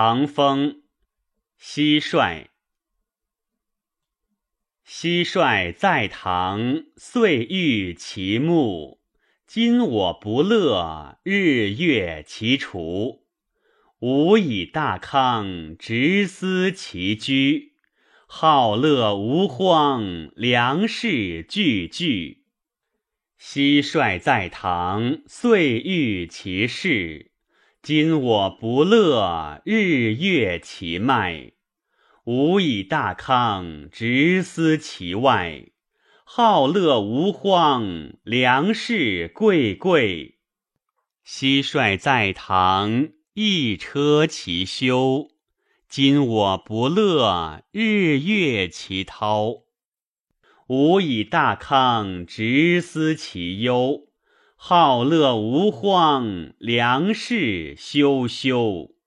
唐风，蟋蟀。蟋蟀在堂，岁欲其木。今我不乐，日月其除。吾以大康，直思其居。好乐无荒，粮食俱具。蟋蟀在堂，岁欲其事。今我不乐，日月其迈。吾以大康，直思其外。好乐无荒，粮食贵贵。蟋蟀在堂，一车其修。今我不乐，日月其涛。吾以大康，直思其忧。好乐无荒，粮食休休。